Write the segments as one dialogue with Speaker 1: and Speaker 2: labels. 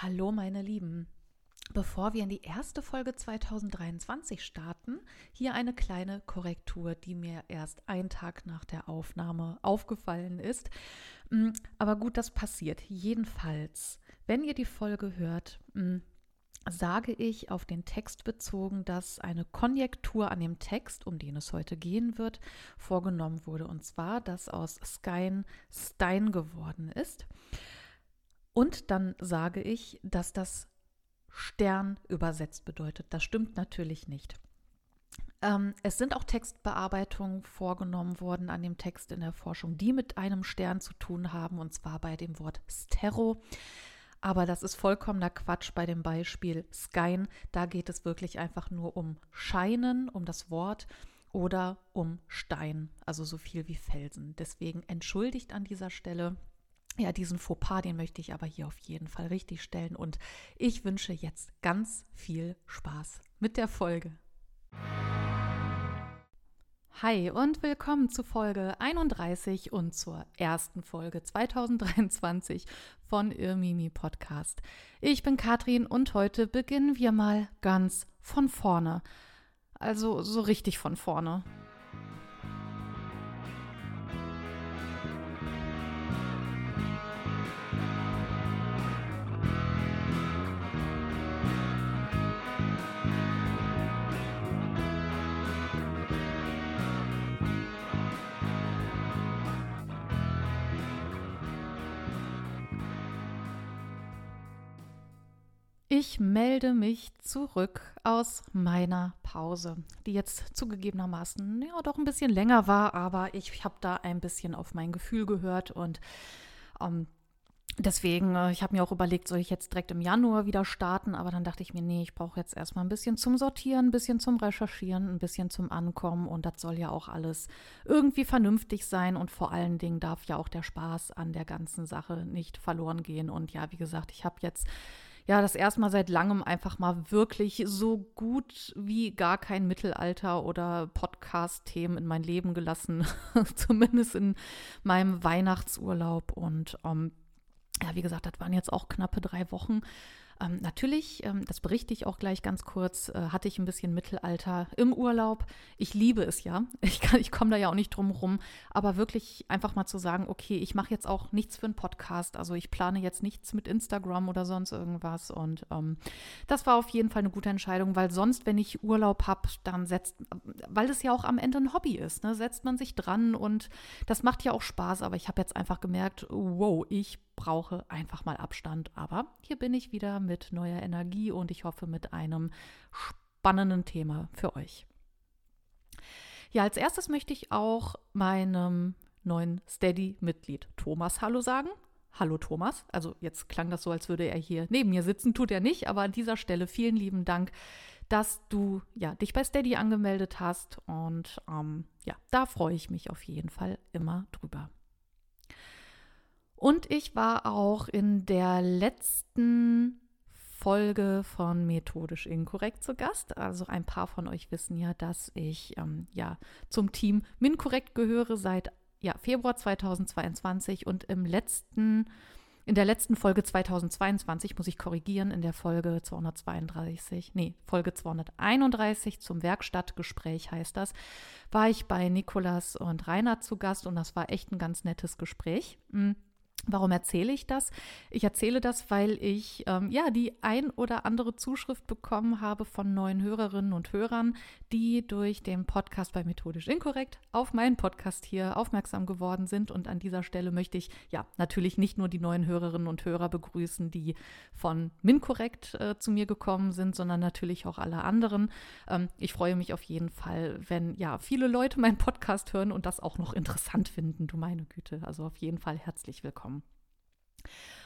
Speaker 1: Hallo meine Lieben. Bevor wir in die erste Folge 2023 starten, hier eine kleine Korrektur, die mir erst einen Tag nach der Aufnahme aufgefallen ist. Mm, aber gut, das passiert. Jedenfalls, wenn ihr die Folge hört, mm, sage ich auf den Text bezogen, dass eine Konjektur an dem Text, um den es heute gehen wird, vorgenommen wurde. Und zwar, dass aus Skyn Stein geworden ist. Und dann sage ich, dass das Stern übersetzt bedeutet. Das stimmt natürlich nicht. Ähm, es sind auch Textbearbeitungen vorgenommen worden an dem Text in der Forschung, die mit einem Stern zu tun haben, und zwar bei dem Wort Stero. Aber das ist vollkommener Quatsch bei dem Beispiel Skyn. Da geht es wirklich einfach nur um Scheinen, um das Wort oder um Stein, also so viel wie Felsen. Deswegen entschuldigt an dieser Stelle. Ja, diesen Fauxpas, den möchte ich aber hier auf jeden Fall richtig stellen. Und ich wünsche jetzt ganz viel Spaß mit der Folge. Hi und willkommen zu Folge 31 und zur ersten Folge 2023 von Irmimi Podcast. Ich bin Katrin und heute beginnen wir mal ganz von vorne. Also so richtig von vorne. Ich melde mich zurück aus meiner Pause, die jetzt zugegebenermaßen ja doch ein bisschen länger war, aber ich habe da ein bisschen auf mein Gefühl gehört und ähm, deswegen, äh, ich habe mir auch überlegt, soll ich jetzt direkt im Januar wieder starten, aber dann dachte ich mir, nee, ich brauche jetzt erstmal ein bisschen zum Sortieren, ein bisschen zum Recherchieren, ein bisschen zum Ankommen und das soll ja auch alles irgendwie vernünftig sein und vor allen Dingen darf ja auch der Spaß an der ganzen Sache nicht verloren gehen und ja, wie gesagt, ich habe jetzt ja, das erste Mal seit langem einfach mal wirklich so gut wie gar kein Mittelalter oder Podcast-Themen in mein Leben gelassen. Zumindest in meinem Weihnachtsurlaub. Und ähm, ja, wie gesagt, das waren jetzt auch knappe drei Wochen. Ähm, natürlich, ähm, das berichte ich auch gleich ganz kurz, äh, hatte ich ein bisschen Mittelalter im Urlaub. Ich liebe es ja. Ich, ich komme da ja auch nicht drum rum. Aber wirklich einfach mal zu sagen, okay, ich mache jetzt auch nichts für einen Podcast. Also ich plane jetzt nichts mit Instagram oder sonst irgendwas. Und ähm, das war auf jeden Fall eine gute Entscheidung, weil sonst, wenn ich Urlaub habe, dann setzt, weil es ja auch am Ende ein Hobby ist, ne, setzt man sich dran und das macht ja auch Spaß. Aber ich habe jetzt einfach gemerkt, wow, ich brauche einfach mal Abstand. Aber hier bin ich wieder mit neuer Energie und ich hoffe mit einem spannenden Thema für euch. Ja, als erstes möchte ich auch meinem neuen Steady-Mitglied Thomas Hallo sagen. Hallo Thomas. Also jetzt klang das so, als würde er hier neben mir sitzen, tut er nicht, aber an dieser Stelle vielen lieben Dank, dass du ja dich bei Steady angemeldet hast und ähm, ja, da freue ich mich auf jeden Fall immer drüber. Und ich war auch in der letzten Folge von Methodisch Inkorrekt zu Gast. Also ein paar von euch wissen ja, dass ich ähm, ja zum Team MinKorrekt gehöre seit ja, Februar 2022 und im letzten in der letzten Folge 2022 muss ich korrigieren, in der Folge 232, nee, Folge 231 zum Werkstattgespräch heißt das, war ich bei Nikolas und Rainer zu Gast und das war echt ein ganz nettes Gespräch. Mhm. Warum erzähle ich das? Ich erzähle das, weil ich ähm, ja die ein oder andere Zuschrift bekommen habe von neuen Hörerinnen und Hörern, die durch den Podcast bei Methodisch Inkorrekt auf meinen Podcast hier aufmerksam geworden sind. Und an dieser Stelle möchte ich ja natürlich nicht nur die neuen Hörerinnen und Hörer begrüßen, die von Minkorrekt äh, zu mir gekommen sind, sondern natürlich auch alle anderen. Ähm, ich freue mich auf jeden Fall, wenn ja viele Leute meinen Podcast hören und das auch noch interessant finden. Du meine Güte. Also auf jeden Fall herzlich willkommen.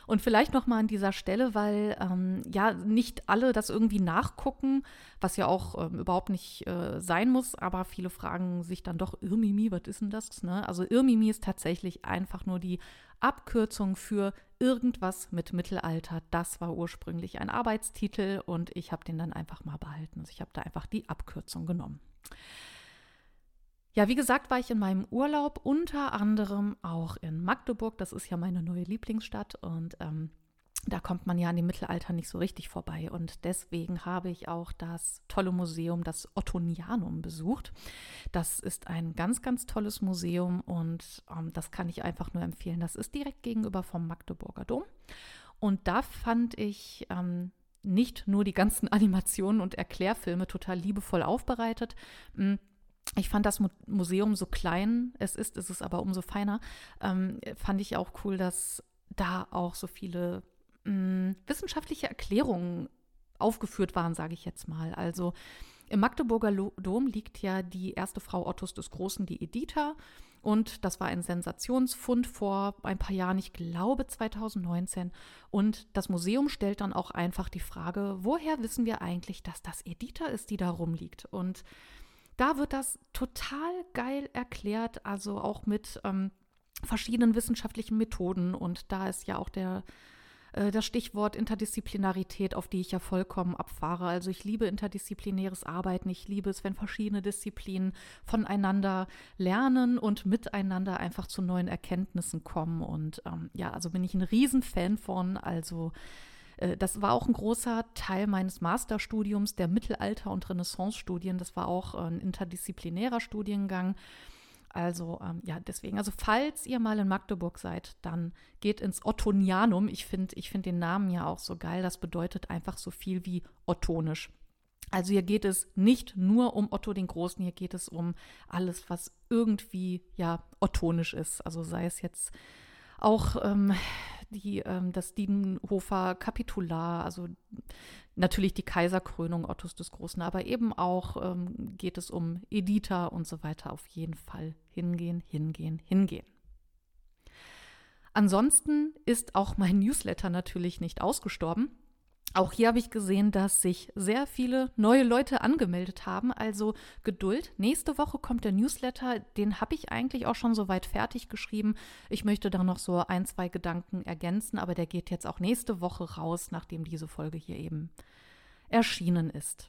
Speaker 1: Und vielleicht noch mal an dieser Stelle, weil ähm, ja nicht alle das irgendwie nachgucken, was ja auch ähm, überhaupt nicht äh, sein muss, aber viele fragen sich dann doch, Irmimi, was ist denn das? Ne? Also Irmimi ist tatsächlich einfach nur die Abkürzung für irgendwas mit Mittelalter. Das war ursprünglich ein Arbeitstitel und ich habe den dann einfach mal behalten. Also ich habe da einfach die Abkürzung genommen. Ja, wie gesagt, war ich in meinem Urlaub unter anderem auch in Magdeburg. Das ist ja meine neue Lieblingsstadt. Und ähm, da kommt man ja an dem Mittelalter nicht so richtig vorbei. Und deswegen habe ich auch das tolle Museum, das Ottonianum, besucht. Das ist ein ganz, ganz tolles Museum und ähm, das kann ich einfach nur empfehlen. Das ist direkt gegenüber vom Magdeburger Dom. Und da fand ich ähm, nicht nur die ganzen Animationen und Erklärfilme total liebevoll aufbereitet. Hm, ich fand das Museum so klein, es ist, ist es aber umso feiner. Ähm, fand ich auch cool, dass da auch so viele mh, mm, wissenschaftliche Erklärungen aufgeführt waren, sage ich jetzt mal. Also im Magdeburger Dom liegt ja die erste Frau Ottos des Großen, die Editha. Und das war ein Sensationsfund vor ein paar Jahren, ich glaube 2019. Und das Museum stellt dann auch einfach die Frage, woher wissen wir eigentlich, dass das Editha ist, die da rumliegt? Und da wird das total geil erklärt, also auch mit ähm, verschiedenen wissenschaftlichen Methoden. Und da ist ja auch der äh, das Stichwort Interdisziplinarität, auf die ich ja vollkommen abfahre. Also ich liebe interdisziplinäres Arbeiten. Ich liebe es, wenn verschiedene Disziplinen voneinander lernen und miteinander einfach zu neuen Erkenntnissen kommen. Und ähm, ja, also bin ich ein Riesenfan von. Also das war auch ein großer Teil meines Masterstudiums der Mittelalter- und Renaissance-Studien. Das war auch ein interdisziplinärer Studiengang. Also ähm, ja, deswegen, also falls ihr mal in Magdeburg seid, dann geht ins Ottonianum. Ich finde ich find den Namen ja auch so geil. Das bedeutet einfach so viel wie ottonisch. Also hier geht es nicht nur um Otto den Großen, hier geht es um alles, was irgendwie ja ottonisch ist. Also sei es jetzt auch ähm, die, ähm, das Diedenhofer Kapitular, also natürlich die Kaiserkrönung Ottos des Großen, aber eben auch ähm, geht es um Editha und so weiter. Auf jeden Fall hingehen, hingehen, hingehen. Ansonsten ist auch mein Newsletter natürlich nicht ausgestorben. Auch hier habe ich gesehen, dass sich sehr viele neue Leute angemeldet haben. Also Geduld. Nächste Woche kommt der Newsletter. Den habe ich eigentlich auch schon soweit fertig geschrieben. Ich möchte da noch so ein, zwei Gedanken ergänzen, aber der geht jetzt auch nächste Woche raus, nachdem diese Folge hier eben erschienen ist.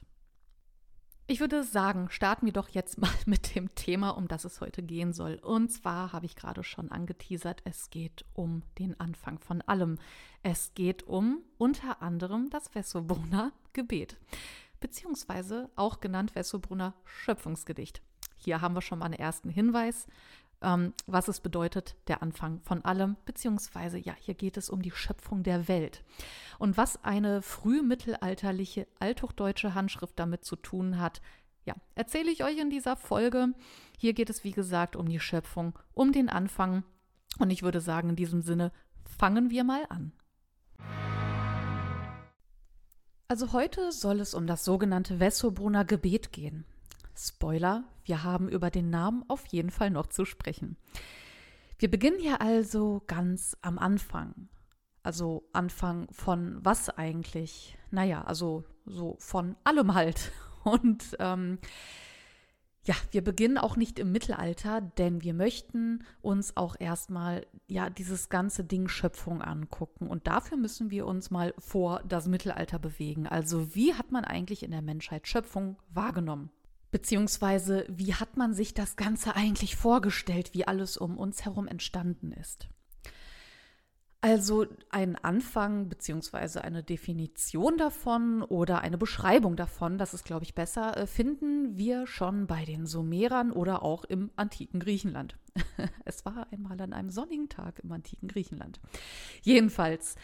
Speaker 1: Ich würde sagen, starten wir doch jetzt mal mit dem Thema, um das es heute gehen soll. Und zwar habe ich gerade schon angeteasert, es geht um den Anfang von allem. Es geht um unter anderem das Wessobrunner Gebet, beziehungsweise auch genannt Wessobrunner Schöpfungsgedicht. Hier haben wir schon mal einen ersten Hinweis ähm, was es bedeutet, der Anfang von allem, beziehungsweise ja, hier geht es um die Schöpfung der Welt. Und was eine frühmittelalterliche althochdeutsche Handschrift damit zu tun hat, ja, erzähle ich euch in dieser Folge. Hier geht es, wie gesagt, um die Schöpfung, um den Anfang. Und ich würde sagen, in diesem Sinne, fangen wir mal an. Also heute soll es um das sogenannte Wessobrunner Gebet gehen. Spoiler, wir haben über den Namen auf jeden Fall noch zu sprechen. Wir beginnen hier also ganz am Anfang. Also Anfang von was eigentlich? Naja, also so von allem halt. Und ähm, ja, wir beginnen auch nicht im Mittelalter, denn wir möchten uns auch erstmal ja dieses ganze Ding Schöpfung angucken und dafür müssen wir uns mal vor das Mittelalter bewegen. Also wie hat man eigentlich in der Menschheit Schöpfung wahrgenommen? Beziehungsweise, wie hat man sich das Ganze eigentlich vorgestellt, wie alles um uns herum entstanden ist? Also ein Anfang beziehungsweise eine Definition davon oder eine Beschreibung davon, das ist, glaube ich, besser, äh, finden wir schon bei den Sumerern oder auch im antiken Griechenland. es war einmal an einem sonnigen Tag im antiken Griechenland. Jedenfalls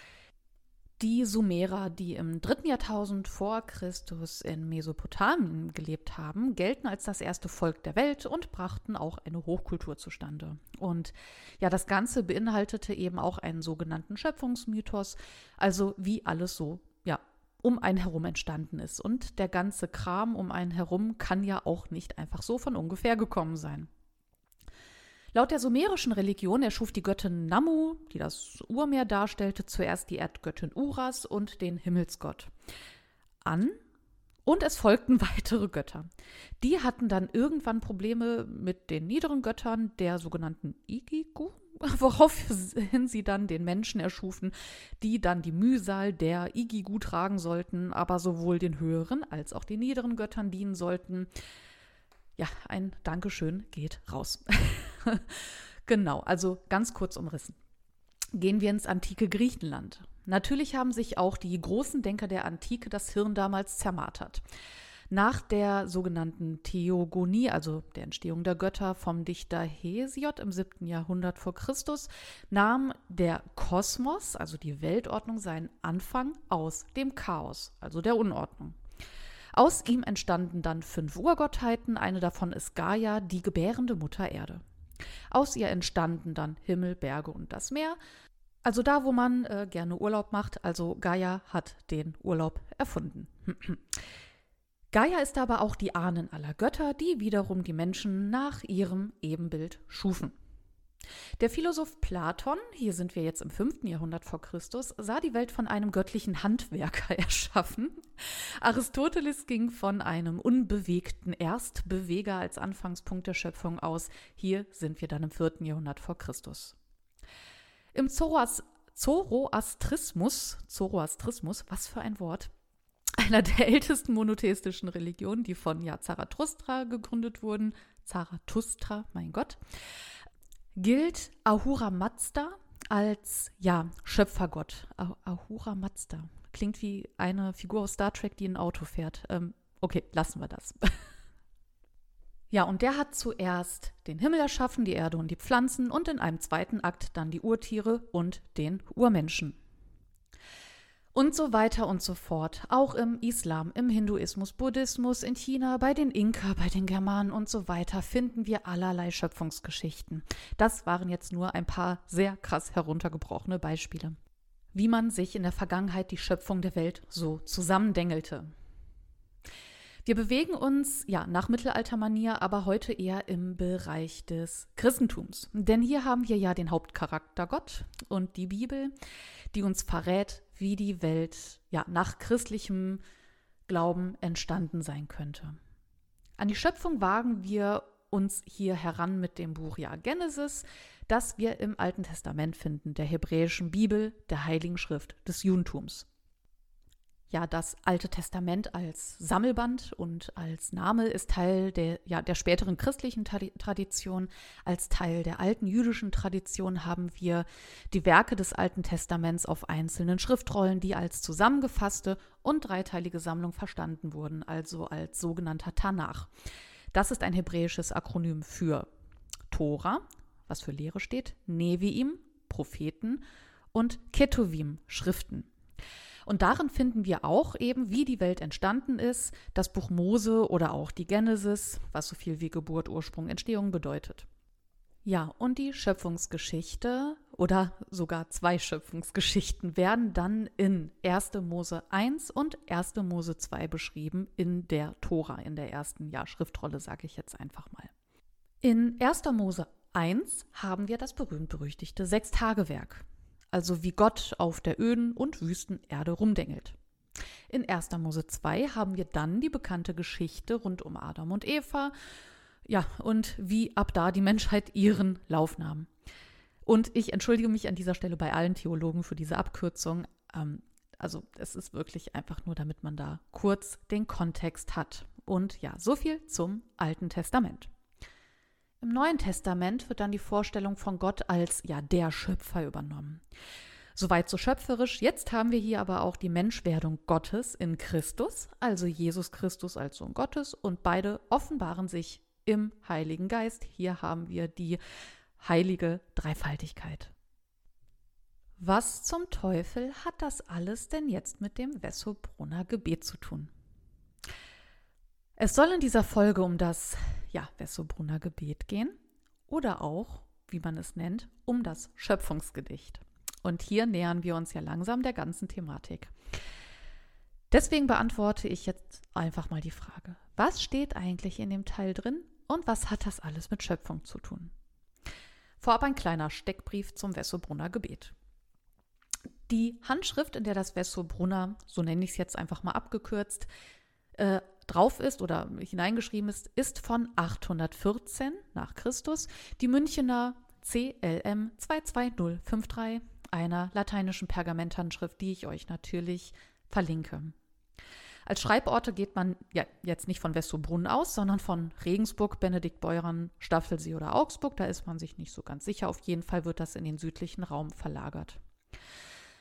Speaker 1: die Sumerer, die im dritten Jahrtausend vor Christus in Mesopotamien gelebt haben, gelten als das erste Volk der Welt und brachten auch eine Hochkultur zustande. Und ja, das Ganze beinhaltete eben auch einen sogenannten Schöpfungsmythos, also wie alles so, ja, um einen herum entstanden ist. Und der ganze Kram um einen herum kann ja auch nicht einfach so von ungefähr gekommen sein. Laut der sumerischen Religion erschuf die Göttin Namu, die das Urmeer darstellte, zuerst die Erdgöttin Uras und den Himmelsgott an. Und es folgten weitere Götter. Die hatten dann irgendwann Probleme mit den niederen Göttern der sogenannten Igigu, woraufhin sie dann den Menschen erschufen, die dann die Mühsal der Igigu tragen sollten, aber sowohl den höheren als auch den niederen Göttern dienen sollten. Ja, ein Dankeschön geht raus. genau, also ganz kurz umrissen. Gehen wir ins antike Griechenland. Natürlich haben sich auch die großen Denker der Antike das Hirn damals zermartert. Nach der sogenannten Theogonie, also der Entstehung der Götter vom Dichter Hesiod im 7. Jahrhundert vor Christus, nahm der Kosmos, also die Weltordnung, seinen Anfang aus dem Chaos, also der Unordnung. Aus ihm entstanden dann fünf Urgottheiten, eine davon ist Gaia, die gebärende Mutter Erde. Aus ihr entstanden dann Himmel, Berge und das Meer. Also da, wo man äh, gerne Urlaub macht, also Gaia hat den Urlaub erfunden. Gaia ist aber auch die Ahnen aller Götter, die wiederum die Menschen nach ihrem Ebenbild schufen. Der Philosoph Platon, hier sind wir jetzt im 5. Jahrhundert vor Christus, sah die Welt von einem göttlichen Handwerker erschaffen. Aristoteles ging von einem unbewegten Erstbeweger als Anfangspunkt der Schöpfung aus. Hier sind wir dann im 4. Jahrhundert vor Christus. Im Zoroastrismus, Zoroastrismus, was für ein Wort, einer der ältesten monotheistischen Religionen, die von ja, Zarathustra gegründet wurden, Zarathustra, mein Gott, gilt Ahura Mazda als ja, Schöpfergott. Ahura Mazda klingt wie eine Figur aus Star Trek, die ein Auto fährt. Ähm, okay, lassen wir das. ja, und der hat zuerst den Himmel erschaffen, die Erde und die Pflanzen und in einem zweiten Akt dann die Urtiere und den Urmenschen. Und so weiter und so fort. Auch im Islam, im Hinduismus, Buddhismus, in China, bei den Inka, bei den Germanen und so weiter finden wir allerlei Schöpfungsgeschichten. Das waren jetzt nur ein paar sehr krass heruntergebrochene Beispiele. Wie man sich in der Vergangenheit die Schöpfung der Welt so zusammendengelte. Wir bewegen uns ja nach Mittelaltermanier, aber heute eher im Bereich des Christentums. Denn hier haben wir ja den Hauptcharakter Gott und die Bibel, die uns verrät, wie die Welt ja nach christlichem Glauben entstanden sein könnte. An die Schöpfung wagen wir uns hier heran mit dem Buch ja Genesis, das wir im Alten Testament finden, der hebräischen Bibel, der Heiligen Schrift des Judentums ja, das Alte Testament als Sammelband und als Name ist Teil der, ja, der späteren christlichen Tradition. Als Teil der alten jüdischen Tradition haben wir die Werke des Alten Testaments auf einzelnen Schriftrollen, die als zusammengefasste und dreiteilige Sammlung verstanden wurden, also als sogenannter Tanach. Das ist ein hebräisches Akronym für Tora, was für Lehre steht, Neviim, Propheten und Ketuvim, Schriften. Und darin finden wir auch eben, wie die Welt entstanden ist, das Buch Mose oder auch die Genesis, was so viel wie Geburt, Ursprung, Entstehung bedeutet. Ja, und die Schöpfungsgeschichte oder sogar zwei Schöpfungsgeschichten werden dann in 1. Mose 1 und 1. Mose 2 beschrieben in der Tora, in der ersten ja, Schriftrolle, sage ich jetzt einfach mal. In 1. Mose 1 haben wir das berühmt-berüchtigte Sechstagewerk also wie Gott auf der öden und wüsten Erde rumdengelt. In 1. Mose 2 haben wir dann die bekannte Geschichte rund um Adam und Eva, ja, und wie ab da die Menschheit ihren Lauf nahm. Und ich entschuldige mich an dieser Stelle bei allen Theologen für diese Abkürzung. Ähm, also es ist wirklich einfach nur, damit man da kurz den Kontext hat. Und ja, so viel zum Alten Testament. Im Neuen Testament wird dann die Vorstellung von Gott als ja der Schöpfer übernommen. Soweit so schöpferisch. Jetzt haben wir hier aber auch die Menschwerdung Gottes in Christus, also Jesus Christus als Sohn Gottes, und beide offenbaren sich im Heiligen Geist. Hier haben wir die heilige Dreifaltigkeit. Was zum Teufel hat das alles denn jetzt mit dem Wessobrunner Gebet zu tun? Es soll in dieser Folge um das ja, Wessobrunner Gebet gehen oder auch, wie man es nennt, um das Schöpfungsgedicht. Und hier nähern wir uns ja langsam der ganzen Thematik. Deswegen beantworte ich jetzt einfach mal die Frage, was steht eigentlich in dem Teil drin und was hat das alles mit Schöpfung zu tun? Vorab ein kleiner Steckbrief zum Wessobrunner Gebet. Die Handschrift, in der das Wessobrunner, so nenne ich es jetzt einfach mal abgekürzt, äh, drauf ist oder hineingeschrieben ist, ist von 814 nach Christus. Die Münchener CLM 22053, einer lateinischen Pergamenthandschrift, die ich euch natürlich verlinke. Als Schreiborte geht man ja jetzt nicht von Westobrunn aus, sondern von Regensburg, Benediktbeuern, Staffelsee oder Augsburg. Da ist man sich nicht so ganz sicher. Auf jeden Fall wird das in den südlichen Raum verlagert.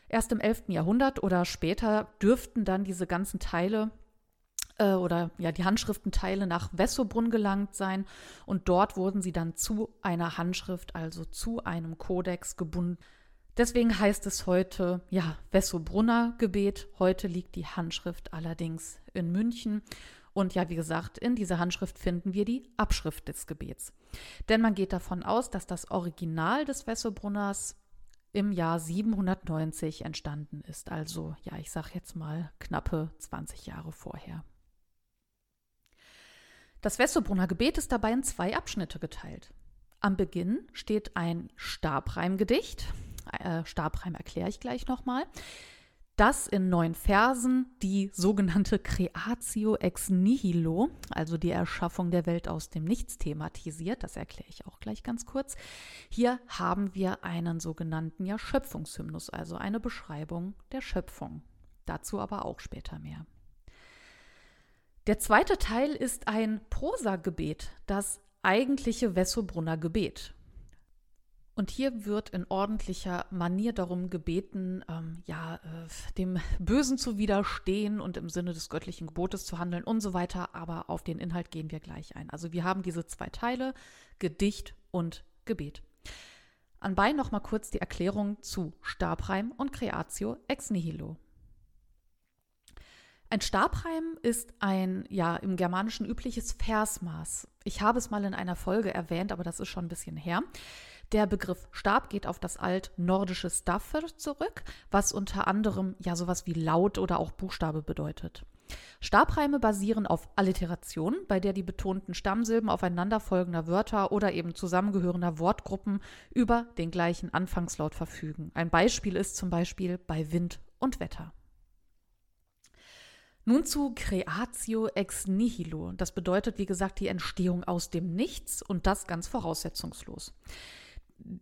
Speaker 1: Erst im 11. Jahrhundert oder später dürften dann diese ganzen Teile äh, oder ja die Handschriftenteile nach Wessobrunn gelangt sein und dort wurden sie dann zu einer Handschrift, also zu einem Kodex gebunden. Deswegen heißt es heute ja Wessobrunner Gebet. Heute liegt die Handschrift allerdings in München und ja, wie gesagt, in dieser Handschrift finden wir die Abschrift des Gebets. Denn man geht davon aus, dass das Original des Wessobrunners im Jahr 790 entstanden ist. Also, ja, ich sage jetzt mal knappe 20 Jahre vorher. Das Wessobrunner Gebet ist dabei in zwei Abschnitte geteilt. Am Beginn steht ein Stabreimgedicht. Äh, Stabreim erkläre ich gleich nochmal das in neun Versen die sogenannte Creatio ex nihilo, also die Erschaffung der Welt aus dem Nichts thematisiert. Das erkläre ich auch gleich ganz kurz. Hier haben wir einen sogenannten ja, Schöpfungshymnus, also eine Beschreibung der Schöpfung. Dazu aber auch später mehr. Der zweite Teil ist ein Prosagebet, das eigentliche Wessobrunner Gebet. Und hier wird in ordentlicher Manier darum gebeten, ähm, ja, äh, dem Bösen zu widerstehen und im Sinne des göttlichen Gebotes zu handeln und so weiter. Aber auf den Inhalt gehen wir gleich ein. Also wir haben diese zwei Teile, Gedicht und Gebet. Anbei noch mal kurz die Erklärung zu Stabreim und Creatio ex nihilo. Ein Stabreim ist ein ja im Germanischen übliches Versmaß. Ich habe es mal in einer Folge erwähnt, aber das ist schon ein bisschen her. Der Begriff Stab geht auf das altnordische Staffer zurück, was unter anderem ja sowas wie Laut oder auch Buchstabe bedeutet. Stabreime basieren auf Alliteration, bei der die betonten Stammsilben aufeinanderfolgender Wörter oder eben zusammengehörender Wortgruppen über den gleichen Anfangslaut verfügen. Ein Beispiel ist zum Beispiel bei Wind und Wetter. Nun zu Creatio ex nihilo. Das bedeutet, wie gesagt, die Entstehung aus dem Nichts und das ganz voraussetzungslos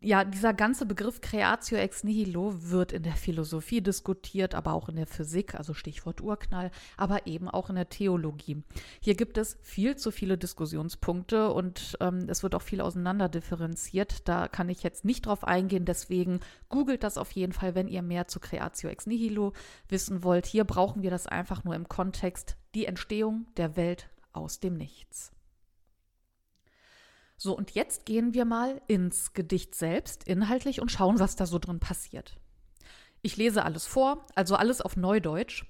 Speaker 1: ja, dieser ganze Begriff Creatio ex nihilo wird in der Philosophie diskutiert, aber auch in der Physik, also Stichwort Urknall, aber eben auch in der Theologie. Hier gibt es viel zu viele Diskussionspunkte und ähm, es wird auch viel auseinanderdifferenziert. Da kann ich jetzt nicht drauf eingehen, deswegen googelt das auf jeden Fall, wenn ihr mehr zu Creatio ex nihilo wissen wollt. Hier brauchen wir das einfach nur im Kontext die Entstehung der Welt aus dem Nichts. So, und jetzt gehen wir mal ins Gedicht selbst inhaltlich und schauen, was da so drin passiert. Ich lese alles vor, also alles auf Neudeutsch.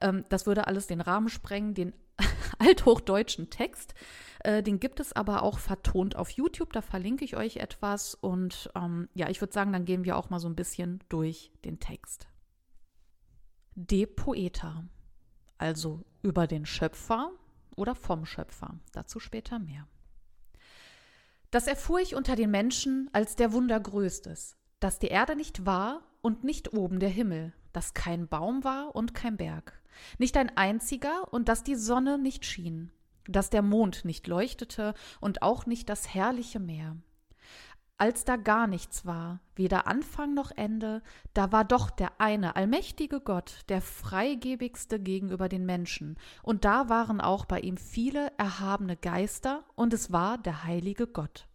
Speaker 1: Ähm, das würde alles den Rahmen sprengen, den althochdeutschen Text. Äh, den gibt es aber auch vertont auf YouTube, da verlinke ich euch etwas. Und ähm, ja, ich würde sagen, dann gehen wir auch mal so ein bisschen durch den Text. De Poeta, also über den Schöpfer oder vom Schöpfer. Dazu später mehr. Das erfuhr ich unter den Menschen als der Wunder Größtes, dass die Erde nicht war und nicht oben der Himmel, dass kein Baum war und kein Berg, nicht ein einziger und dass die Sonne nicht schien, dass der Mond nicht leuchtete und auch nicht das herrliche Meer. Als da gar nichts war, weder Anfang noch Ende, da war doch der eine allmächtige Gott, der freigebigste gegenüber den Menschen, und da waren auch bei ihm viele erhabene Geister, und es war der heilige Gott.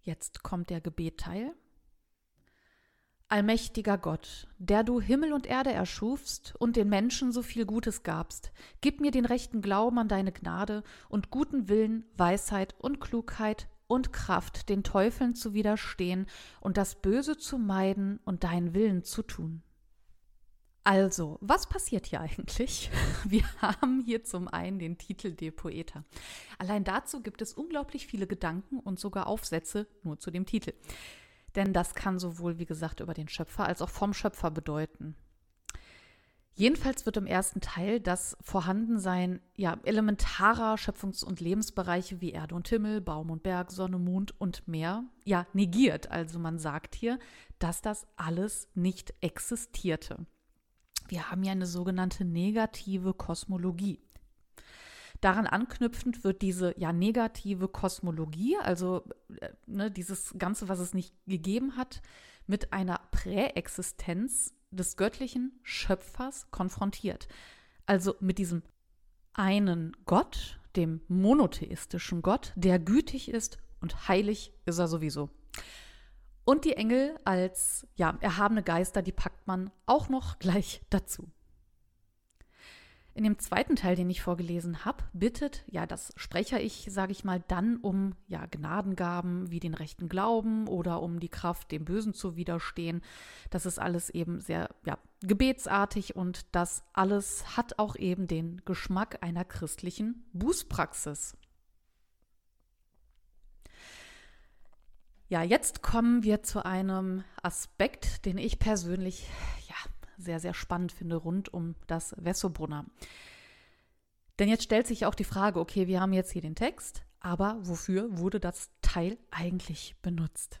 Speaker 1: Jetzt kommt der Gebetteil. Allmächtiger Gott, der du Himmel und Erde erschufst und den Menschen so viel Gutes gabst, gib mir den rechten Glauben an deine Gnade und guten Willen, Weisheit und Klugheit und Kraft, den Teufeln zu widerstehen und das Böse zu meiden und deinen Willen zu tun. Also, was passiert hier eigentlich? Wir haben hier zum einen den Titel De Poeta. Allein dazu gibt es unglaublich viele Gedanken und sogar Aufsätze nur zu dem Titel. Denn das kann sowohl, wie gesagt, über den Schöpfer als auch vom Schöpfer bedeuten. Jedenfalls wird im ersten Teil das Vorhandensein ja, elementarer Schöpfungs- und Lebensbereiche wie Erde und Himmel, Baum und Berg, Sonne, Mond und Meer ja negiert. Also man sagt hier, dass das alles nicht existierte. Wir haben ja eine sogenannte negative Kosmologie. Daran anknüpfend wird diese ja negative Kosmologie, also äh, ne, dieses Ganze, was es nicht gegeben hat, mit einer Präexistenz des göttlichen Schöpfers konfrontiert. Also mit diesem einen Gott, dem monotheistischen Gott, der gütig ist und heilig ist er sowieso. Und die Engel als ja, erhabene Geister, die packt man auch noch gleich dazu. In dem zweiten Teil, den ich vorgelesen habe, bittet ja das Sprecher-Ich, sage ich mal, dann um ja Gnadengaben wie den rechten Glauben oder um die Kraft, dem Bösen zu widerstehen. Das ist alles eben sehr ja, gebetsartig und das alles hat auch eben den Geschmack einer christlichen Bußpraxis. Ja, jetzt kommen wir zu einem Aspekt, den ich persönlich sehr, sehr spannend finde rund um das Wessobrunner. Denn jetzt stellt sich auch die Frage, okay, wir haben jetzt hier den Text, aber wofür wurde das Teil eigentlich benutzt?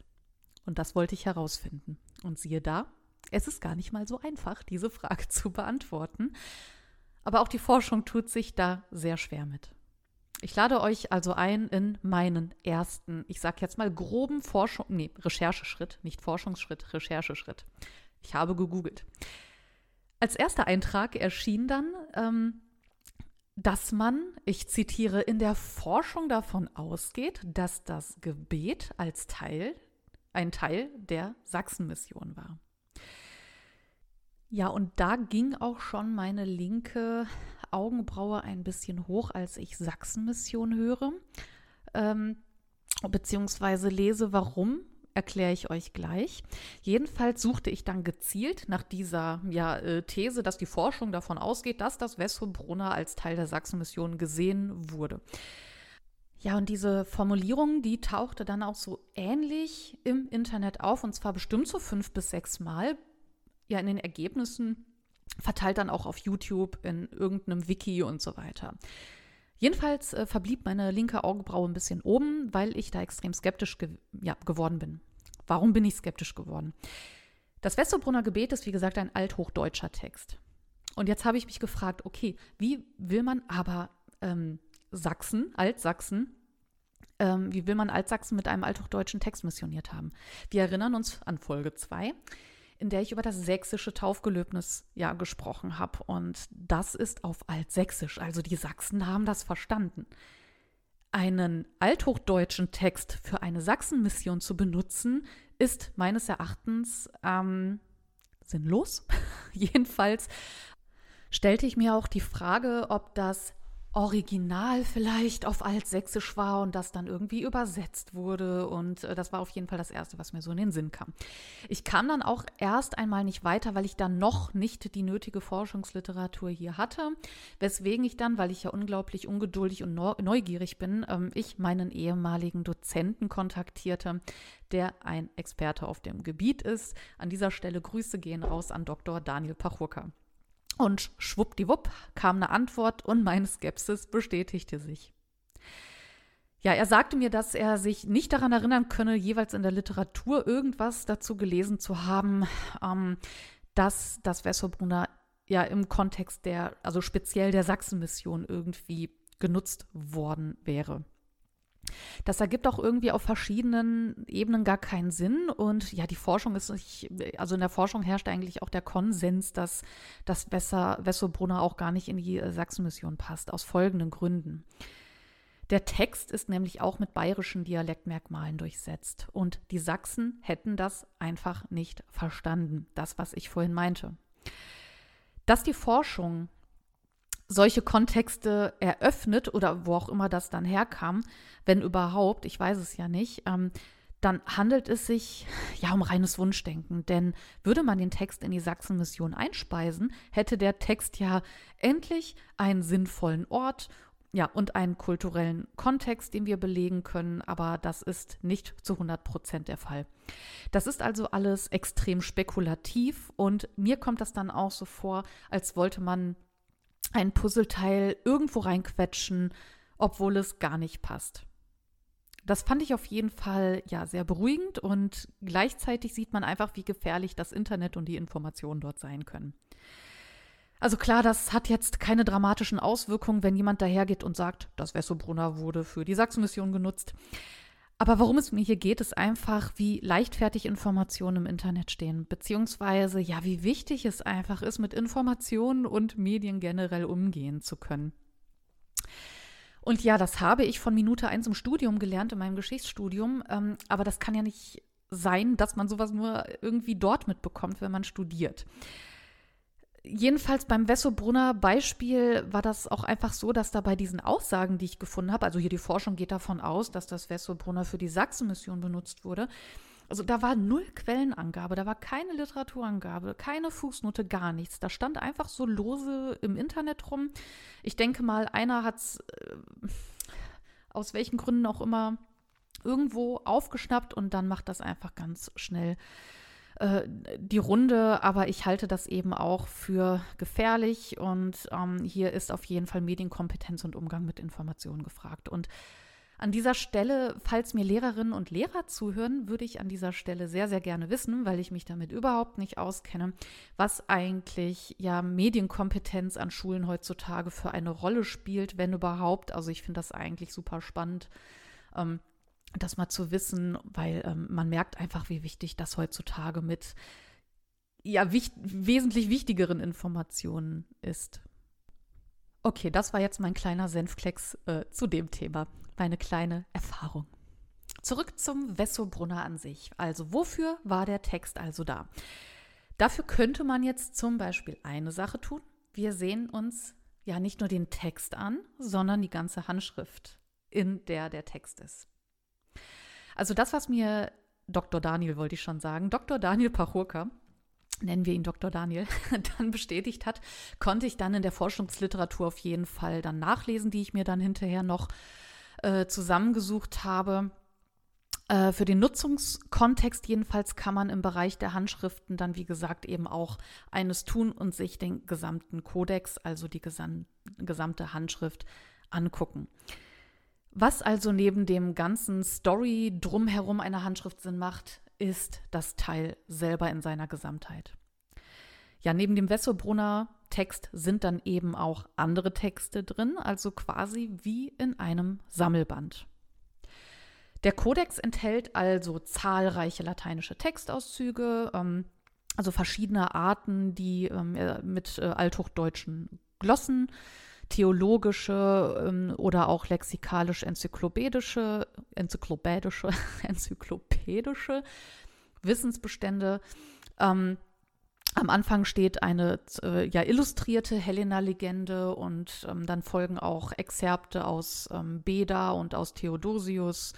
Speaker 1: Und das wollte ich herausfinden. Und siehe da, es ist gar nicht mal so einfach, diese Frage zu beantworten. Aber auch die Forschung tut sich da sehr schwer mit. Ich lade euch also ein in meinen ersten, ich sage jetzt mal groben Forschung, nee, Rechercheschritt, nicht Forschungsschritt, Rechercheschritt. Ich habe gegoogelt. Als erster Eintrag erschien dann, ähm, dass man, ich zitiere, in der Forschung davon ausgeht, dass das Gebet als Teil, ein Teil der Sachsenmission war. Ja, und da ging auch schon meine linke Augenbraue ein bisschen hoch, als ich Sachsenmission höre, ähm, beziehungsweise lese, warum erkläre ich euch gleich. Jedenfalls suchte ich dann gezielt nach dieser ja, äh, These, dass die Forschung davon ausgeht, dass das Wessobrunner als Teil der Sachsenmission gesehen wurde. Ja, und diese Formulierung, die tauchte dann auch so ähnlich im Internet auf, und zwar bestimmt so fünf bis sechs Mal. Ja, in den Ergebnissen verteilt dann auch auf YouTube, in irgendeinem Wiki und so weiter. Jedenfalls äh, verblieb meine linke Augenbraue ein bisschen oben, weil ich da extrem skeptisch ge ja, geworden bin. Warum bin ich skeptisch geworden? Das Westerbrunner Gebet ist, wie gesagt, ein althochdeutscher Text. Und jetzt habe ich mich gefragt, okay, wie will man aber ähm, Sachsen, Altsachsen, ähm, wie will man Altsachsen mit einem althochdeutschen Text missioniert haben? Wir erinnern uns an Folge 2, in der ich über das sächsische Taufgelöbnis ja gesprochen habe. Und das ist auf Altsächsisch, also die Sachsen haben das verstanden einen althochdeutschen Text für eine Sachsenmission zu benutzen, ist meines Erachtens ähm, sinnlos. Jedenfalls stellte ich mir auch die Frage, ob das Original vielleicht auf Altsächsisch war und das dann irgendwie übersetzt wurde. Und äh, das war auf jeden Fall das Erste, was mir so in den Sinn kam. Ich kam dann auch erst einmal nicht weiter, weil ich dann noch nicht die nötige Forschungsliteratur hier hatte. Weswegen ich dann, weil ich ja unglaublich ungeduldig und neugierig bin, ähm, ich meinen ehemaligen Dozenten kontaktierte, der ein Experte auf dem Gebiet ist. An dieser Stelle Grüße gehen raus an Dr. Daniel Pachurka. Und schwuppdiwupp kam eine Antwort und meine Skepsis bestätigte sich. Ja, er sagte mir, dass er sich nicht daran erinnern könne, jeweils in der Literatur irgendwas dazu gelesen zu haben, ähm, dass das Wessobrunner ja im Kontext der, also speziell der Sachsenmission irgendwie genutzt worden wäre. Das ergibt auch irgendwie auf verschiedenen Ebenen gar keinen Sinn. Und ja, die Forschung ist nicht, also in der Forschung herrscht eigentlich auch der Konsens, dass das Wessobrunner auch gar nicht in die äh, Sachsenmission passt, aus folgenden Gründen. Der Text ist nämlich auch mit bayerischen Dialektmerkmalen durchsetzt. Und die Sachsen hätten das einfach nicht verstanden, das, was ich vorhin meinte. Dass die Forschung solche Kontexte eröffnet oder wo auch immer das dann herkam, wenn überhaupt, ich weiß es ja nicht, ähm, dann handelt es sich ja um reines Wunschdenken. Denn würde man den Text in die Sachsenmission einspeisen, hätte der Text ja endlich einen sinnvollen Ort ja, und einen kulturellen Kontext, den wir belegen können, aber das ist nicht zu 100 Prozent der Fall. Das ist also alles extrem spekulativ und mir kommt das dann auch so vor, als wollte man ein Puzzleteil irgendwo reinquetschen, obwohl es gar nicht passt. Das fand ich auf jeden Fall ja sehr beruhigend und gleichzeitig sieht man einfach, wie gefährlich das Internet und die Informationen dort sein können. Also klar, das hat jetzt keine dramatischen Auswirkungen, wenn jemand dahergeht und sagt, das Wessobrunner wurde für die Sachsenmission genutzt. Aber worum es mir hier geht, ist einfach, wie leichtfertig Informationen im Internet stehen, beziehungsweise ja, wie wichtig es einfach ist, mit Informationen und Medien generell umgehen zu können. Und ja, das habe ich von Minute 1 im Studium gelernt, in meinem Geschichtsstudium, ähm, aber das kann ja nicht sein, dass man sowas nur irgendwie dort mitbekommt, wenn man studiert. Jedenfalls beim Wessobrunner Beispiel war das auch einfach so, dass da bei diesen Aussagen, die ich gefunden habe, also hier die Forschung geht davon aus, dass das Wessobrunner für die Sachsenmission benutzt wurde. Also da war null Quellenangabe, da war keine Literaturangabe, keine Fußnote, gar nichts. Da stand einfach so lose im Internet rum. Ich denke mal, einer hat es äh, aus welchen Gründen auch immer irgendwo aufgeschnappt und dann macht das einfach ganz schnell äh, die Runde. Aber ich halte das eben auch für gefährlich und ähm, hier ist auf jeden Fall Medienkompetenz und Umgang mit Informationen gefragt. Und an dieser Stelle, falls mir Lehrerinnen und Lehrer zuhören, würde ich an dieser Stelle sehr, sehr gerne wissen, weil ich mich damit überhaupt nicht auskenne, was eigentlich ja Medienkompetenz an Schulen heutzutage für eine Rolle spielt, wenn überhaupt. Also ich finde das eigentlich super spannend. Ähm, das mal zu wissen, weil ähm, man merkt einfach, wie wichtig das heutzutage mit ja wicht wesentlich wichtigeren Informationen ist. Okay, das war jetzt mein kleiner Senfklecks äh, zu dem Thema meine kleine Erfahrung. Zurück zum Wessobrunner an sich. Also wofür war der Text also da? Dafür könnte man jetzt zum Beispiel eine Sache tun. Wir sehen uns ja nicht nur den Text an, sondern die ganze Handschrift, in der der Text ist. Also das, was mir Dr. Daniel, wollte ich schon sagen, Dr. Daniel Pachurka, nennen wir ihn Dr. Daniel, dann bestätigt hat, konnte ich dann in der Forschungsliteratur auf jeden Fall dann nachlesen, die ich mir dann hinterher noch äh, zusammengesucht habe. Äh, für den Nutzungskontext jedenfalls kann man im Bereich der Handschriften dann, wie gesagt, eben auch eines tun und sich den gesamten Kodex, also die gesam gesamte Handschrift, angucken. Was also neben dem ganzen Story drumherum einer Handschrift Sinn macht, ist das Teil selber in seiner Gesamtheit. Ja, neben dem Wessobrunner Text sind dann eben auch andere Texte drin, also quasi wie in einem Sammelband. Der Kodex enthält also zahlreiche lateinische Textauszüge, ähm, also verschiedene Arten, die ähm, mit äh, althochdeutschen Glossen, theologische ähm, oder auch lexikalisch-enzyklopädische, enzyklopädische, enzyklopädische Wissensbestände ähm, am Anfang steht eine äh, ja, illustrierte Helena-Legende und ähm, dann folgen auch Exzerpte aus ähm, Beda und aus Theodosius,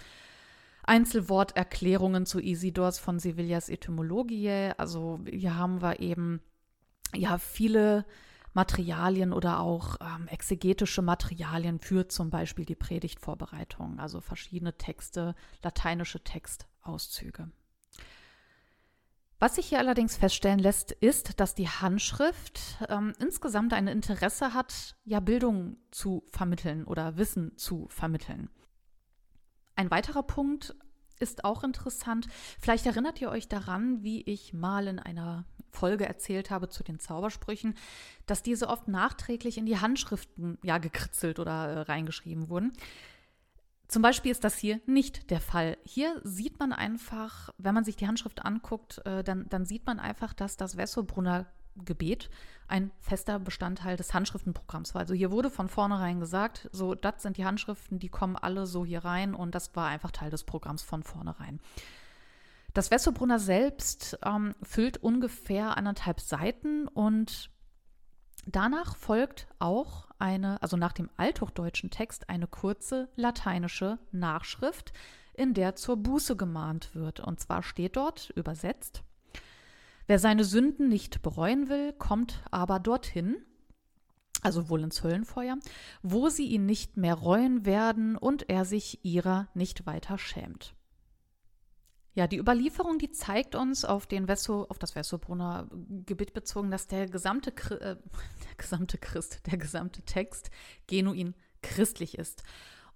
Speaker 1: Einzelworterklärungen zu Isidors von Sevillas Etymologie. Also hier haben wir eben ja viele Materialien oder auch ähm, exegetische Materialien für zum Beispiel die Predigtvorbereitung, also verschiedene Texte, lateinische Textauszüge. Was sich hier allerdings feststellen lässt, ist, dass die Handschrift ähm, insgesamt ein Interesse hat, ja Bildung zu vermitteln oder Wissen zu vermitteln. Ein weiterer Punkt ist auch interessant. Vielleicht erinnert ihr euch daran, wie ich mal in einer Folge erzählt habe zu den Zaubersprüchen, dass diese oft nachträglich in die Handschriften ja gekritzelt oder äh, reingeschrieben wurden. Zum Beispiel ist das hier nicht der Fall. Hier sieht man einfach, wenn man sich die Handschrift anguckt, äh, dann, dann sieht man einfach, dass das Wessobrunner Gebet ein fester Bestandteil des Handschriftenprogramms war. Also hier wurde von vornherein gesagt, so, das sind die Handschriften, die kommen alle so hier rein und das war einfach Teil des Programms von vornherein. Das Wessobrunner selbst ähm, füllt ungefähr anderthalb Seiten und Danach folgt auch eine, also nach dem althochdeutschen Text, eine kurze lateinische Nachschrift, in der zur Buße gemahnt wird. Und zwar steht dort übersetzt, wer seine Sünden nicht bereuen will, kommt aber dorthin, also wohl ins Höllenfeuer, wo sie ihn nicht mehr reuen werden und er sich ihrer nicht weiter schämt. Ja, die Überlieferung, die zeigt uns auf, den Vesso, auf das Wessobrunner Gebiet bezogen, dass der gesamte, äh, der gesamte Christ, der gesamte Text genuin christlich ist.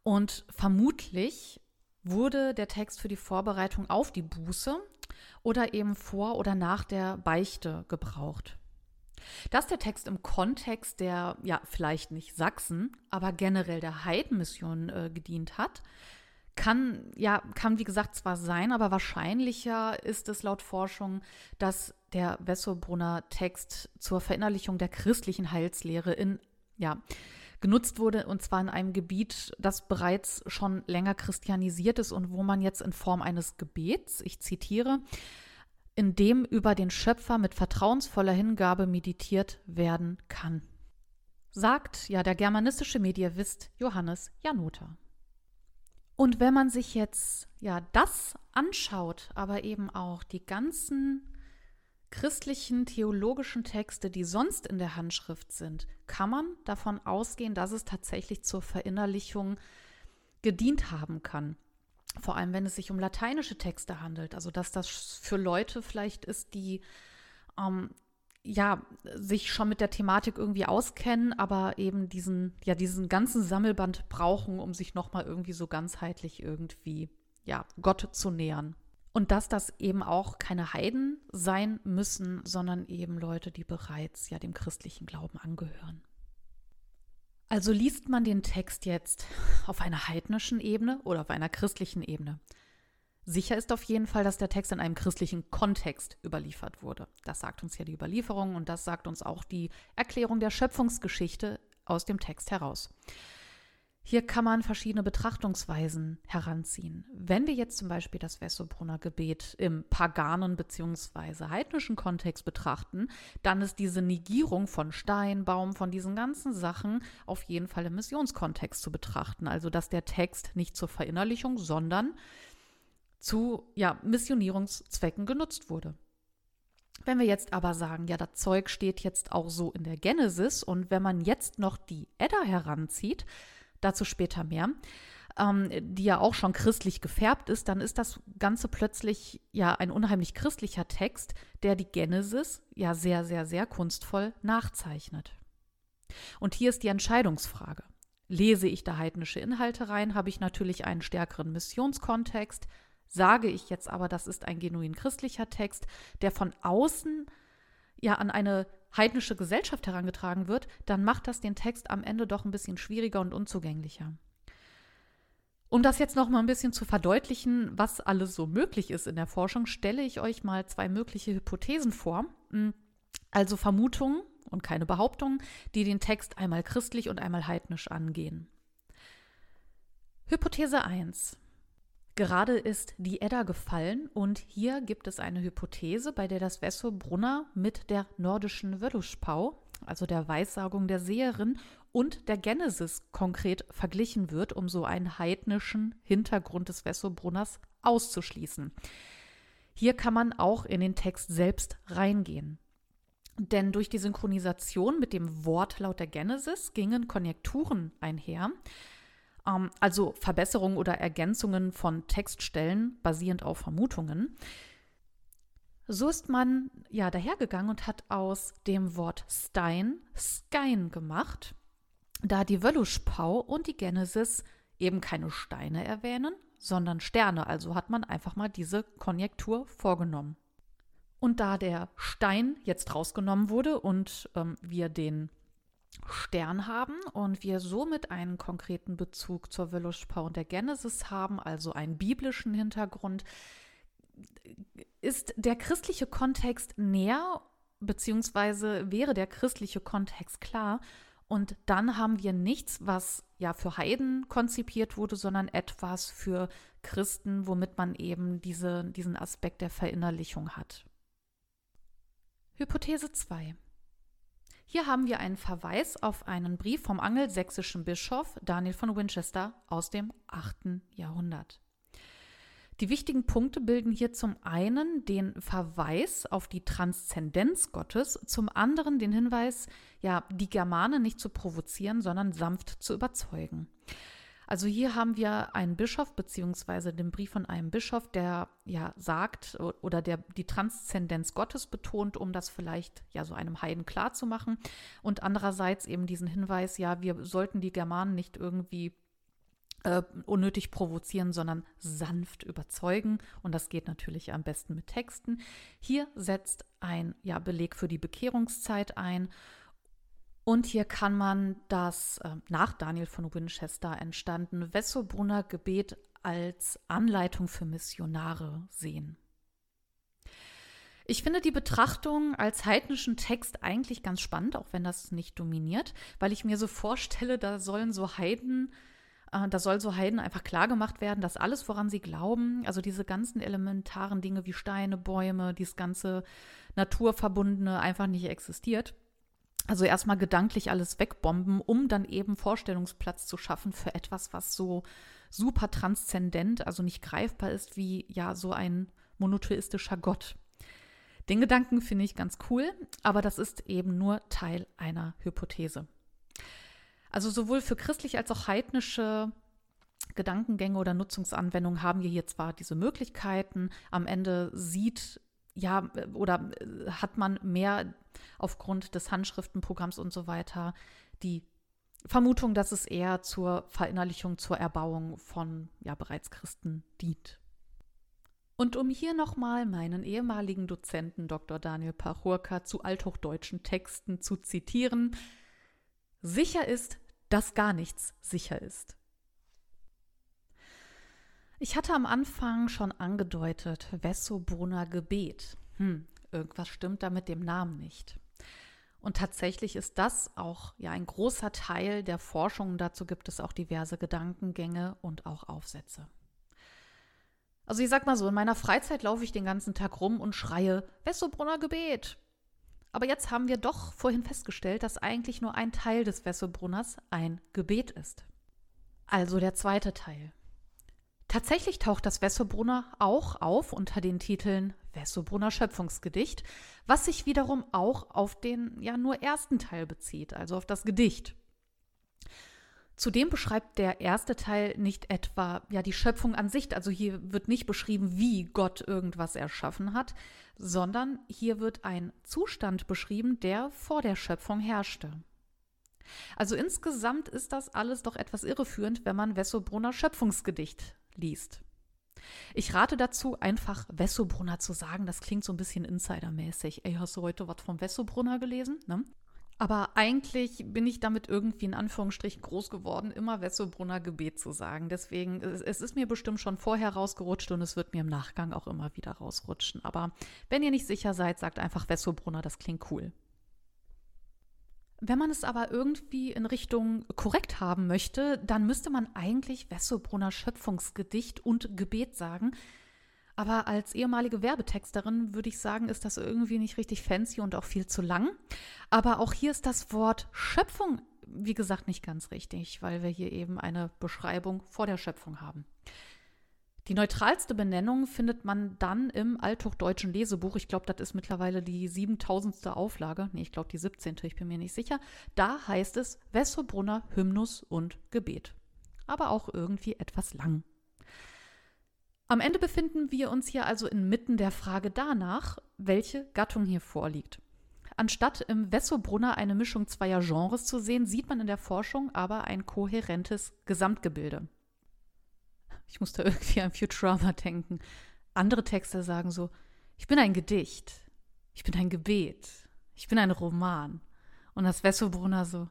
Speaker 1: Und vermutlich wurde der Text für die Vorbereitung auf die Buße oder eben vor oder nach der Beichte gebraucht. Dass der Text im Kontext der, ja, vielleicht nicht Sachsen, aber generell der Heidenmission äh, gedient hat, kann, ja, kann wie gesagt zwar sein, aber wahrscheinlicher ist es laut Forschung, dass der Wessobrunner Text zur Verinnerlichung der christlichen Heilslehre in, ja, genutzt wurde, und zwar in einem Gebiet, das bereits schon länger christianisiert ist und wo man jetzt in Form eines Gebets, ich zitiere, in dem über den Schöpfer mit vertrauensvoller Hingabe meditiert werden kann. Sagt ja der germanistische Medievist Johannes Janota. Und wenn man sich jetzt ja das anschaut, aber eben auch die ganzen christlichen theologischen Texte, die sonst in der Handschrift sind, kann man davon ausgehen, dass es tatsächlich zur Verinnerlichung gedient haben kann. Vor allem, wenn es sich um lateinische Texte handelt. Also, dass das für Leute vielleicht ist, die ähm, ja, sich schon mit der Thematik irgendwie auskennen, aber eben diesen, ja, diesen ganzen Sammelband brauchen, um sich nochmal irgendwie so ganzheitlich irgendwie, ja, Gott zu nähern. Und dass das eben auch keine Heiden sein müssen, sondern eben Leute, die bereits ja dem christlichen Glauben angehören. Also liest man den Text jetzt auf einer heidnischen Ebene oder auf einer christlichen Ebene? Sicher ist auf jeden Fall, dass der Text in einem christlichen Kontext überliefert wurde. Das sagt uns ja die Überlieferung und das sagt uns auch die Erklärung der Schöpfungsgeschichte aus dem Text heraus. Hier kann man verschiedene Betrachtungsweisen heranziehen. Wenn wir jetzt zum Beispiel das Wessobrunner Gebet im paganen bzw. heidnischen Kontext betrachten, dann ist diese Negierung von Stein, Baum, von diesen ganzen Sachen auf jeden Fall im Missionskontext zu betrachten. Also dass der Text nicht zur Verinnerlichung, sondern zu ja, Missionierungszwecken genutzt wurde. Wenn wir jetzt aber sagen, ja, das Zeug steht jetzt auch so in der Genesis und wenn man jetzt noch die Edda heranzieht, dazu später mehr, ähm, die ja auch schon christlich gefärbt ist, dann ist das Ganze plötzlich ja ein unheimlich christlicher Text, der die Genesis ja sehr, sehr, sehr kunstvoll nachzeichnet. Und hier ist die Entscheidungsfrage. Lese ich da heidnische Inhalte rein, habe ich natürlich einen stärkeren Missionskontext, Sage ich jetzt aber, das ist ein genuin christlicher Text, der von außen ja an eine heidnische Gesellschaft herangetragen wird, dann macht das den Text am Ende doch ein bisschen schwieriger und unzugänglicher. Um das jetzt noch mal ein bisschen zu verdeutlichen, was alles so möglich ist in der Forschung, stelle ich euch mal zwei mögliche Hypothesen vor. Hm, also Vermutungen und keine Behauptungen, die den Text einmal christlich und einmal heidnisch angehen. Hypothese 1. Gerade ist die Edda gefallen und hier gibt es eine Hypothese, bei der das Vesso Brunner mit der nordischen Wölluschpau, also der Weissagung der Seherin und der Genesis konkret verglichen wird, um so einen heidnischen Hintergrund des Vesso Brunners auszuschließen. Hier kann man auch in den Text selbst reingehen. Denn durch die Synchronisation mit dem Wortlaut der Genesis gingen Konjekturen einher, also Verbesserungen oder Ergänzungen von Textstellen basierend auf Vermutungen. So ist man ja dahergegangen und hat aus dem Wort Stein Skein gemacht, da die Wölluschpau und die Genesis eben keine Steine erwähnen, sondern Sterne. Also hat man einfach mal diese Konjektur vorgenommen. Und da der Stein jetzt rausgenommen wurde und ähm, wir den Stern haben und wir somit einen konkreten Bezug zur Velushpa und der Genesis haben, also einen biblischen Hintergrund, ist der christliche Kontext näher, beziehungsweise wäre der christliche Kontext klar. Und dann haben wir nichts, was ja für Heiden konzipiert wurde, sondern etwas für Christen, womit man eben diese, diesen Aspekt der Verinnerlichung hat. Hypothese 2. Hier haben wir einen Verweis auf einen Brief vom angelsächsischen Bischof Daniel von Winchester aus dem 8. Jahrhundert. Die wichtigen Punkte bilden hier zum einen den Verweis auf die Transzendenz Gottes, zum anderen den Hinweis, ja, die Germanen nicht zu provozieren, sondern sanft zu überzeugen. Also hier haben wir einen Bischof beziehungsweise den Brief von einem Bischof, der ja sagt oder der die Transzendenz Gottes betont, um das vielleicht ja so einem Heiden klar zu machen und andererseits eben diesen Hinweis, ja, wir sollten die Germanen nicht irgendwie äh, unnötig provozieren, sondern sanft überzeugen. Und das geht natürlich am besten mit Texten. Hier setzt ein ja, Beleg für die Bekehrungszeit ein. Und hier kann man das äh, nach Daniel von Winchester entstandene Wessobrunner Gebet als Anleitung für Missionare sehen. Ich finde die Betrachtung als heidnischen Text eigentlich ganz spannend, auch wenn das nicht dominiert, weil ich mir so vorstelle, da sollen so Heiden, äh, da soll so Heiden einfach klargemacht werden, dass alles, woran sie glauben, also diese ganzen elementaren Dinge wie Steine, Bäume, dieses ganze Naturverbundene einfach nicht existiert. Also erstmal gedanklich alles wegbomben, um dann eben Vorstellungsplatz zu schaffen für etwas, was so super transzendent, also nicht greifbar ist wie ja so ein monotheistischer Gott. Den Gedanken finde ich ganz cool, aber das ist eben nur Teil einer Hypothese. Also sowohl für christlich als auch heidnische Gedankengänge oder Nutzungsanwendungen haben wir hier zwar diese Möglichkeiten, am Ende sieht ja oder hat man mehr aufgrund des Handschriftenprogramms und so weiter die Vermutung, dass es eher zur Verinnerlichung, zur Erbauung von ja bereits Christen dient. Und um hier nochmal meinen ehemaligen Dozenten Dr. Daniel Pachurka zu althochdeutschen Texten zu zitieren, sicher ist, dass gar nichts sicher ist. Ich hatte am Anfang schon angedeutet, Wessobrunner Gebet. Hm, irgendwas stimmt da mit dem Namen nicht. Und tatsächlich ist das auch ja ein großer Teil der Forschung. Dazu gibt es auch diverse Gedankengänge und auch Aufsätze. Also ich sag mal so, in meiner Freizeit laufe ich den ganzen Tag rum und schreie Wessobrunner Gebet. Aber jetzt haben wir doch vorhin festgestellt, dass eigentlich nur ein Teil des Wessobrunners ein Gebet ist. Also der zweite Teil. Tatsächlich taucht das Wessobrunner auch auf unter den Titeln Wessobrunner Schöpfungsgedicht, was sich wiederum auch auf den ja nur ersten Teil bezieht, also auf das Gedicht. Zudem beschreibt der erste Teil nicht etwa ja die Schöpfung an sich, also hier wird nicht beschrieben, wie Gott irgendwas erschaffen hat, sondern hier wird ein Zustand beschrieben, der vor der Schöpfung herrschte. Also insgesamt ist das alles doch etwas irreführend, wenn man Wessobrunner Schöpfungsgedicht liest. Ich rate dazu, einfach Wessobrunner zu sagen. Das klingt so ein bisschen insidermäßig. Ey, hast du heute was vom Wessobrunner gelesen? Ne? Aber eigentlich bin ich damit irgendwie in Anführungsstrichen groß geworden, immer Wessobrunner Gebet zu sagen. Deswegen, es ist mir bestimmt schon vorher rausgerutscht und es wird mir im Nachgang auch immer wieder rausrutschen. Aber wenn ihr nicht sicher seid, sagt einfach Wessobrunner, das klingt cool. Wenn man es aber irgendwie in Richtung korrekt haben möchte, dann müsste man eigentlich Wessobrunner Schöpfungsgedicht und Gebet sagen, aber als ehemalige Werbetexterin würde ich sagen, ist das irgendwie nicht richtig fancy und auch viel zu lang. Aber auch hier ist das Wort Schöpfung, wie gesagt, nicht ganz richtig, weil wir hier eben eine Beschreibung vor der Schöpfung haben. Die neutralste Benennung findet man dann im althochdeutschen Lesebuch. Ich glaube, das ist mittlerweile die 7000. Auflage. Nee, ich glaube die 17. Ich bin mir nicht sicher. Da heißt es Wessobrunner Hymnus und Gebet. Aber auch irgendwie etwas lang. Am Ende befinden wir uns hier also inmitten der Frage danach, welche Gattung hier vorliegt. Anstatt im Wessobrunner eine Mischung zweier Genres zu sehen, sieht man in der Forschung aber ein kohärentes Gesamtgebilde. Ich muss da irgendwie an Futurama denken. Andere Texte sagen so, ich bin ein Gedicht, ich bin ein Gebet, ich bin ein Roman. Und das Wessobrunner so,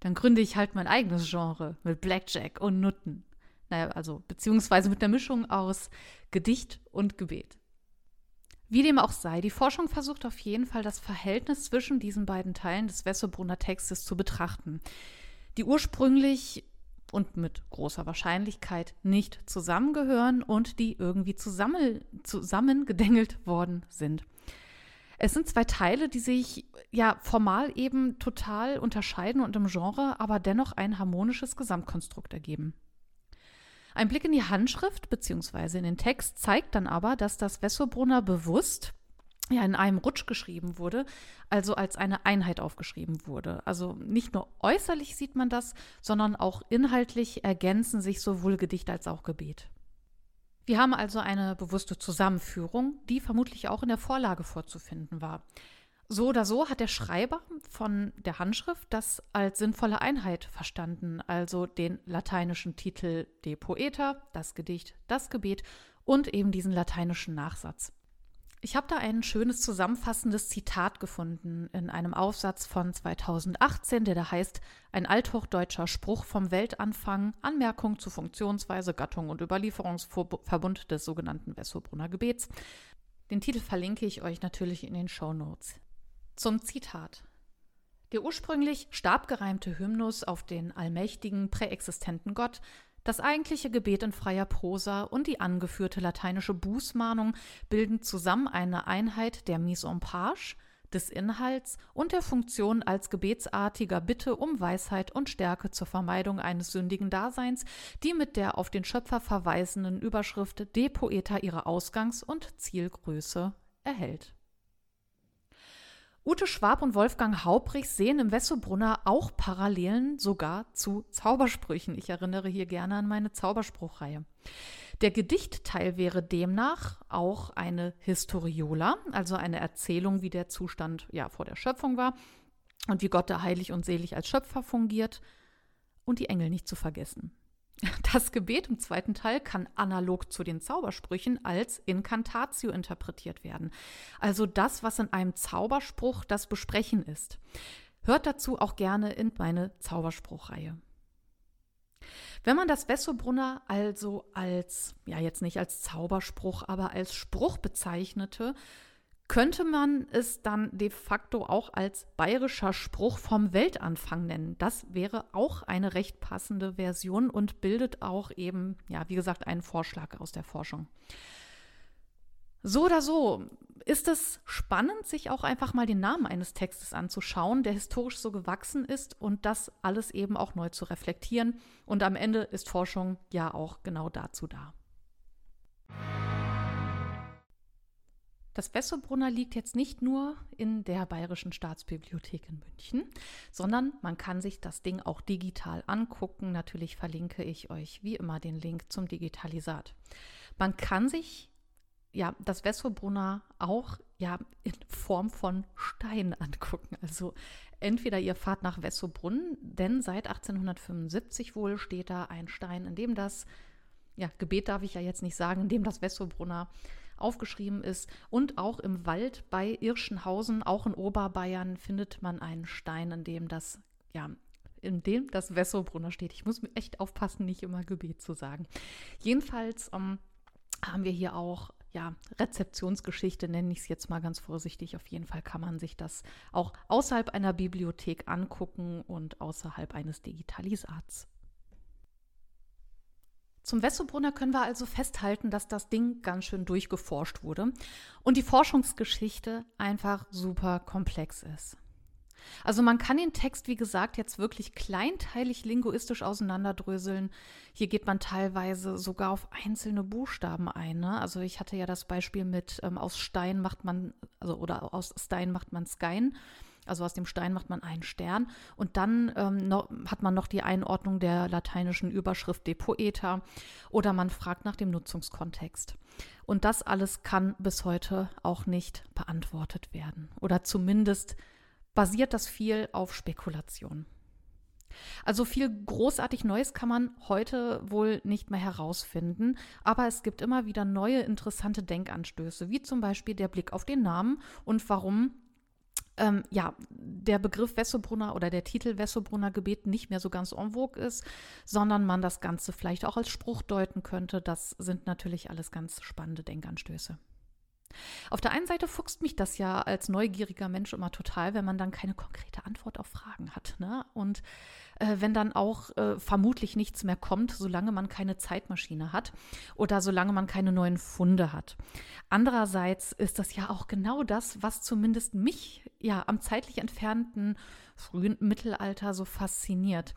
Speaker 1: dann gründe ich halt mein eigenes Genre mit Blackjack und Nutten. Naja, also beziehungsweise mit der Mischung aus Gedicht und Gebet. Wie dem auch sei, die Forschung versucht auf jeden Fall das Verhältnis zwischen diesen beiden Teilen des Wessobrunner Textes zu betrachten, die ursprünglich und mit großer Wahrscheinlichkeit nicht zusammengehören und die irgendwie zusammen, zusammengedengelt worden sind. Es sind zwei Teile, die sich ja formal eben total unterscheiden und im Genre aber dennoch ein harmonisches Gesamtkonstrukt ergeben. Ein Blick in die Handschrift bzw. in den Text zeigt dann aber, dass das Wessobrunner bewusst ja in einem Rutsch geschrieben wurde, also als eine Einheit aufgeschrieben wurde. Also nicht nur äußerlich sieht man das, sondern auch inhaltlich ergänzen sich sowohl Gedicht als auch Gebet. Wir haben also eine bewusste Zusammenführung, die vermutlich auch in der Vorlage vorzufinden war. So oder so hat der Schreiber von der Handschrift das als sinnvolle Einheit verstanden, also den lateinischen Titel De Poeta, das Gedicht, das Gebet und eben diesen lateinischen Nachsatz. Ich habe da ein schönes zusammenfassendes Zitat gefunden in einem Aufsatz von 2018, der da heißt Ein althochdeutscher Spruch vom Weltanfang, Anmerkung zu Funktionsweise, Gattung und Überlieferungsverbund des sogenannten Wessobrunner Gebets. Den Titel verlinke ich euch natürlich in den Show Notes. Zum Zitat. Der ursprünglich stabgereimte Hymnus auf den allmächtigen, präexistenten Gott, das eigentliche Gebet in freier Prosa und die angeführte lateinische Bußmahnung bilden zusammen eine Einheit der Mise en page, des Inhalts und der Funktion als gebetsartiger Bitte um Weisheit und Stärke zur Vermeidung eines sündigen Daseins, die mit der auf den Schöpfer verweisenden Überschrift De Poeta ihre Ausgangs- und Zielgröße erhält. Ute Schwab und Wolfgang Haubrich sehen im Wessobrunner auch Parallelen sogar zu Zaubersprüchen. Ich erinnere hier gerne an meine Zauberspruchreihe. Der Gedichtteil wäre demnach auch eine Historiola, also eine Erzählung, wie der Zustand ja vor der Schöpfung war und wie Gott da heilig und selig als Schöpfer fungiert und die Engel nicht zu vergessen. Das Gebet im zweiten Teil kann analog zu den Zaubersprüchen als Incantatio interpretiert werden. Also das, was in einem Zauberspruch das Besprechen ist. Hört dazu auch gerne in meine Zauberspruchreihe. Wenn man das Wessobrunner also als, ja jetzt nicht als Zauberspruch, aber als Spruch bezeichnete, könnte man es dann de facto auch als bayerischer Spruch vom Weltanfang nennen. Das wäre auch eine recht passende Version und bildet auch eben, ja, wie gesagt, einen Vorschlag aus der Forschung. So oder so ist es spannend, sich auch einfach mal den Namen eines Textes anzuschauen, der historisch so gewachsen ist und das alles eben auch neu zu reflektieren. Und am Ende ist Forschung ja auch genau dazu da. Das Wessobrunner liegt jetzt nicht nur in der Bayerischen Staatsbibliothek in München, sondern man kann sich das Ding auch digital angucken. Natürlich verlinke ich euch wie immer den Link zum Digitalisat. Man kann sich ja das Wessobrunner auch ja in Form von Stein angucken. Also entweder ihr fahrt nach Wessobrunn, denn seit 1875 wohl steht da ein Stein, in dem das ja, Gebet darf ich ja jetzt nicht sagen, in dem das Wessobrunner aufgeschrieben ist. Und auch im Wald bei Irschenhausen, auch in Oberbayern, findet man einen Stein, in dem das, ja, in dem das Wessobrunner steht. Ich muss mir echt aufpassen, nicht immer Gebet zu sagen. Jedenfalls ähm, haben wir hier auch ja, Rezeptionsgeschichte, nenne ich es jetzt mal ganz vorsichtig. Auf jeden Fall kann man sich das auch außerhalb einer Bibliothek angucken und außerhalb eines Digitalisats. Zum Wessobrunner können wir also festhalten, dass das Ding ganz schön durchgeforscht wurde und die Forschungsgeschichte einfach super komplex ist. Also man kann den Text, wie gesagt, jetzt wirklich kleinteilig linguistisch auseinanderdröseln. Hier geht man teilweise sogar auf einzelne Buchstaben ein. Ne? Also ich hatte ja das Beispiel mit ähm, aus Stein macht man, also oder aus Stein macht man Skein. Also aus dem Stein macht man einen Stern und dann ähm, noch, hat man noch die Einordnung der lateinischen Überschrift de poeta oder man fragt nach dem Nutzungskontext. Und das alles kann bis heute auch nicht beantwortet werden oder zumindest basiert das viel auf Spekulation. Also viel großartig Neues kann man heute wohl nicht mehr herausfinden, aber es gibt immer wieder neue interessante Denkanstöße, wie zum Beispiel der Blick auf den Namen und warum ähm, ja, der Begriff Wessobrunner oder der Titel Wessobrunner Gebet nicht mehr so ganz en vogue ist, sondern man das Ganze vielleicht auch als Spruch deuten könnte. Das sind natürlich alles ganz spannende Denkanstöße. Auf der einen Seite fuchst mich das ja als neugieriger Mensch immer total, wenn man dann keine konkrete Antwort auf Fragen hat. Ne? Und äh, wenn dann auch äh, vermutlich nichts mehr kommt, solange man keine Zeitmaschine hat oder solange man keine neuen Funde hat. Andererseits ist das ja auch genau das, was zumindest mich ja am zeitlich entfernten frühen Mittelalter so fasziniert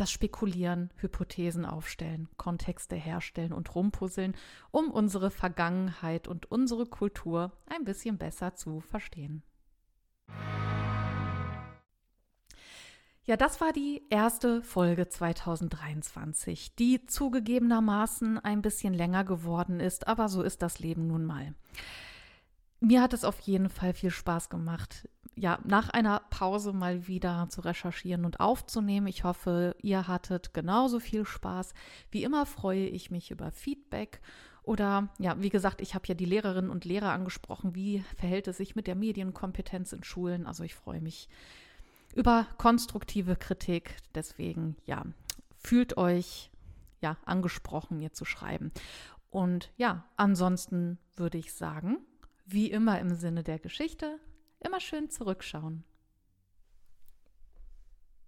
Speaker 1: das Spekulieren, Hypothesen aufstellen, Kontexte herstellen und rumpuzzeln, um unsere Vergangenheit und unsere Kultur ein bisschen besser zu verstehen. Ja, das war die erste Folge 2023, die zugegebenermaßen ein bisschen länger geworden ist, aber so ist das Leben nun mal. Mir hat es auf jeden Fall viel Spaß gemacht, ja, nach einer Pause mal wieder zu recherchieren und aufzunehmen. Ich hoffe, ihr hattet genauso viel Spaß. Wie immer freue ich mich über Feedback. Oder ja, wie gesagt, ich habe ja die Lehrerinnen und Lehrer angesprochen. Wie verhält es sich mit der Medienkompetenz in Schulen? Also ich freue mich über konstruktive Kritik. Deswegen, ja, fühlt euch ja angesprochen, mir zu schreiben. Und ja, ansonsten würde ich sagen, wie immer im Sinne der Geschichte, immer schön zurückschauen.